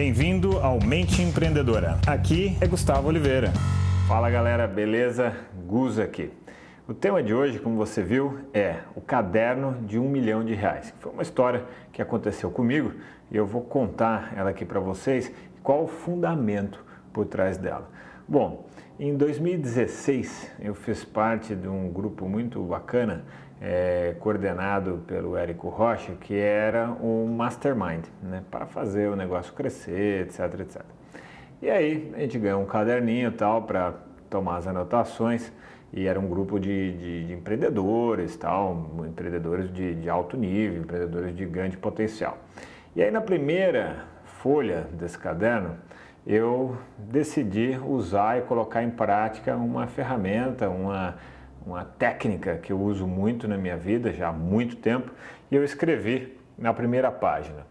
Bem-vindo ao Mente Empreendedora. Aqui é Gustavo Oliveira. Fala galera, beleza? Gus aqui. O tema de hoje, como você viu, é o caderno de um milhão de reais. Foi uma história que aconteceu comigo e eu vou contar ela aqui para vocês qual o fundamento por trás dela. Bom, em 2016 eu fiz parte de um grupo muito bacana é, coordenado pelo Érico Rocha, que era um mastermind, né, para fazer o negócio crescer, etc, etc. E aí a gente ganhou um caderninho tal para tomar as anotações e era um grupo de, de, de empreendedores, tal, empreendedores de, de alto nível, empreendedores de grande potencial. E aí na primeira folha desse caderno eu decidi usar e colocar em prática uma ferramenta, uma uma técnica que eu uso muito na minha vida já há muito tempo, e eu escrevi na primeira página: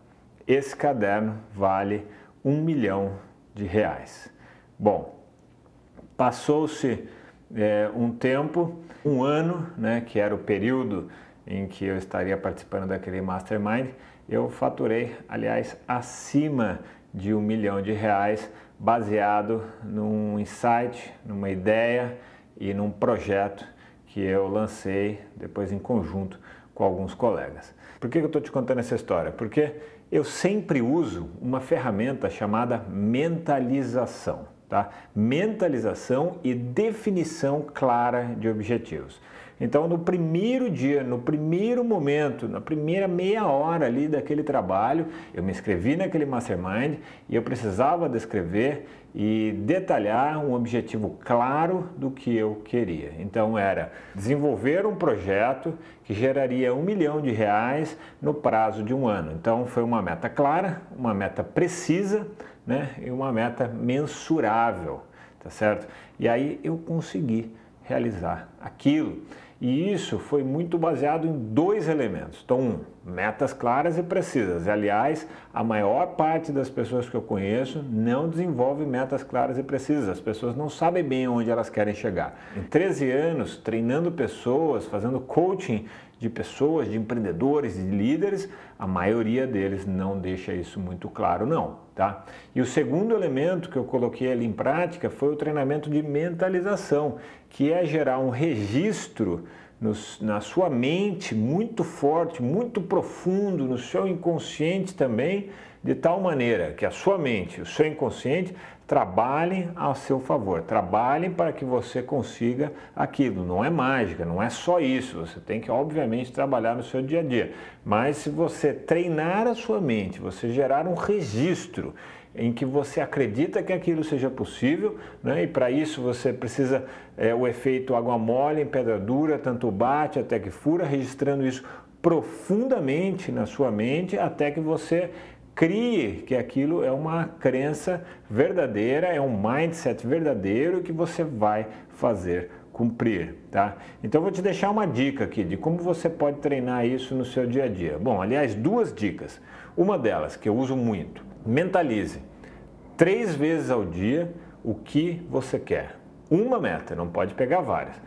esse caderno vale um milhão de reais. Bom, passou-se é, um tempo, um ano, né, que era o período em que eu estaria participando daquele mastermind, eu faturei, aliás, acima de um milhão de reais, baseado num insight, numa ideia e num projeto que eu lancei depois em conjunto com alguns colegas. Por que eu estou te contando essa história? Porque eu sempre uso uma ferramenta chamada mentalização. Tá? Mentalização e definição clara de objetivos. Então, no primeiro dia, no primeiro momento, na primeira meia hora ali daquele trabalho, eu me inscrevi naquele mastermind e eu precisava descrever e detalhar um objetivo claro do que eu queria. Então, era desenvolver um projeto que geraria um milhão de reais no prazo de um ano. Então, foi uma meta clara, uma meta precisa né, e uma meta mensurável, tá certo? E aí eu consegui realizar aquilo. E isso foi muito baseado em dois elementos. Então, um, metas claras e precisas. Aliás, a maior parte das pessoas que eu conheço não desenvolve metas claras e precisas. As pessoas não sabem bem onde elas querem chegar. Em 13 anos, treinando pessoas, fazendo coaching de pessoas, de empreendedores, de líderes, a maioria deles não deixa isso muito claro, não. Tá? E o segundo elemento que eu coloquei ali em prática foi o treinamento de mentalização, que é gerar um registro na sua mente muito forte, muito profundo, no seu inconsciente também, de tal maneira que a sua mente, o seu inconsciente, trabalhem ao seu favor, trabalhem para que você consiga aquilo. Não é mágica, não é só isso. Você tem que, obviamente, trabalhar no seu dia a dia. Mas se você treinar a sua mente, você gerar um registro em que você acredita que aquilo seja possível, né? e para isso você precisa é, o efeito água mole em pedra dura, tanto bate até que fura, registrando isso profundamente na sua mente até que você crie que aquilo é uma crença verdadeira, é um mindset verdadeiro que você vai fazer cumprir, tá? Então vou te deixar uma dica aqui de como você pode treinar isso no seu dia a dia. Bom, aliás, duas dicas. Uma delas que eu uso muito, mentalize três vezes ao dia o que você quer. Uma meta, não pode pegar várias.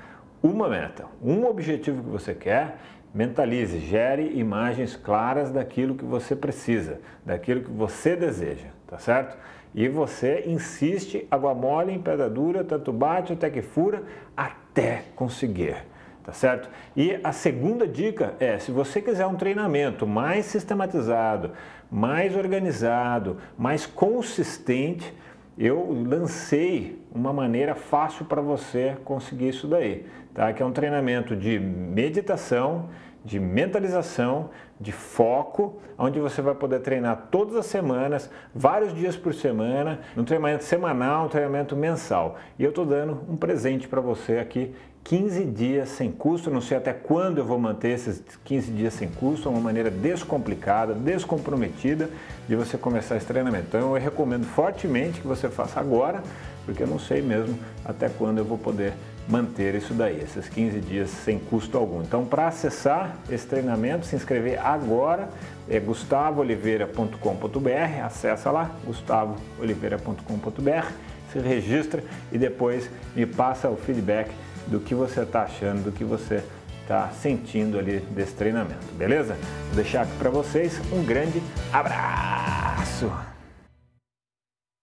Uma meta, um objetivo que você quer Mentalize, gere imagens claras daquilo que você precisa, daquilo que você deseja, tá certo? E você insiste, água mole em pedra dura, tanto bate até que fura, até conseguir, tá certo? E a segunda dica é, se você quiser um treinamento mais sistematizado, mais organizado, mais consistente, eu lancei uma maneira fácil para você conseguir isso daí, tá? Que é um treinamento de meditação, de mentalização, de foco, onde você vai poder treinar todas as semanas, vários dias por semana, um treinamento semanal, um treinamento mensal. E eu estou dando um presente para você aqui 15 dias sem custo, não sei até quando eu vou manter esses 15 dias sem custo, é uma maneira descomplicada, descomprometida de você começar esse treinamento. Então eu recomendo fortemente que você faça agora, porque eu não sei mesmo até quando eu vou poder manter isso daí, esses 15 dias sem custo algum. Então, para acessar esse treinamento, se inscrever agora é gustavooliveira.com.br, acessa lá, gustavooliveira.com.br, se registra e depois me passa o feedback do que você está achando, do que você está sentindo ali desse treinamento, beleza? Vou deixar aqui para vocês um grande abraço!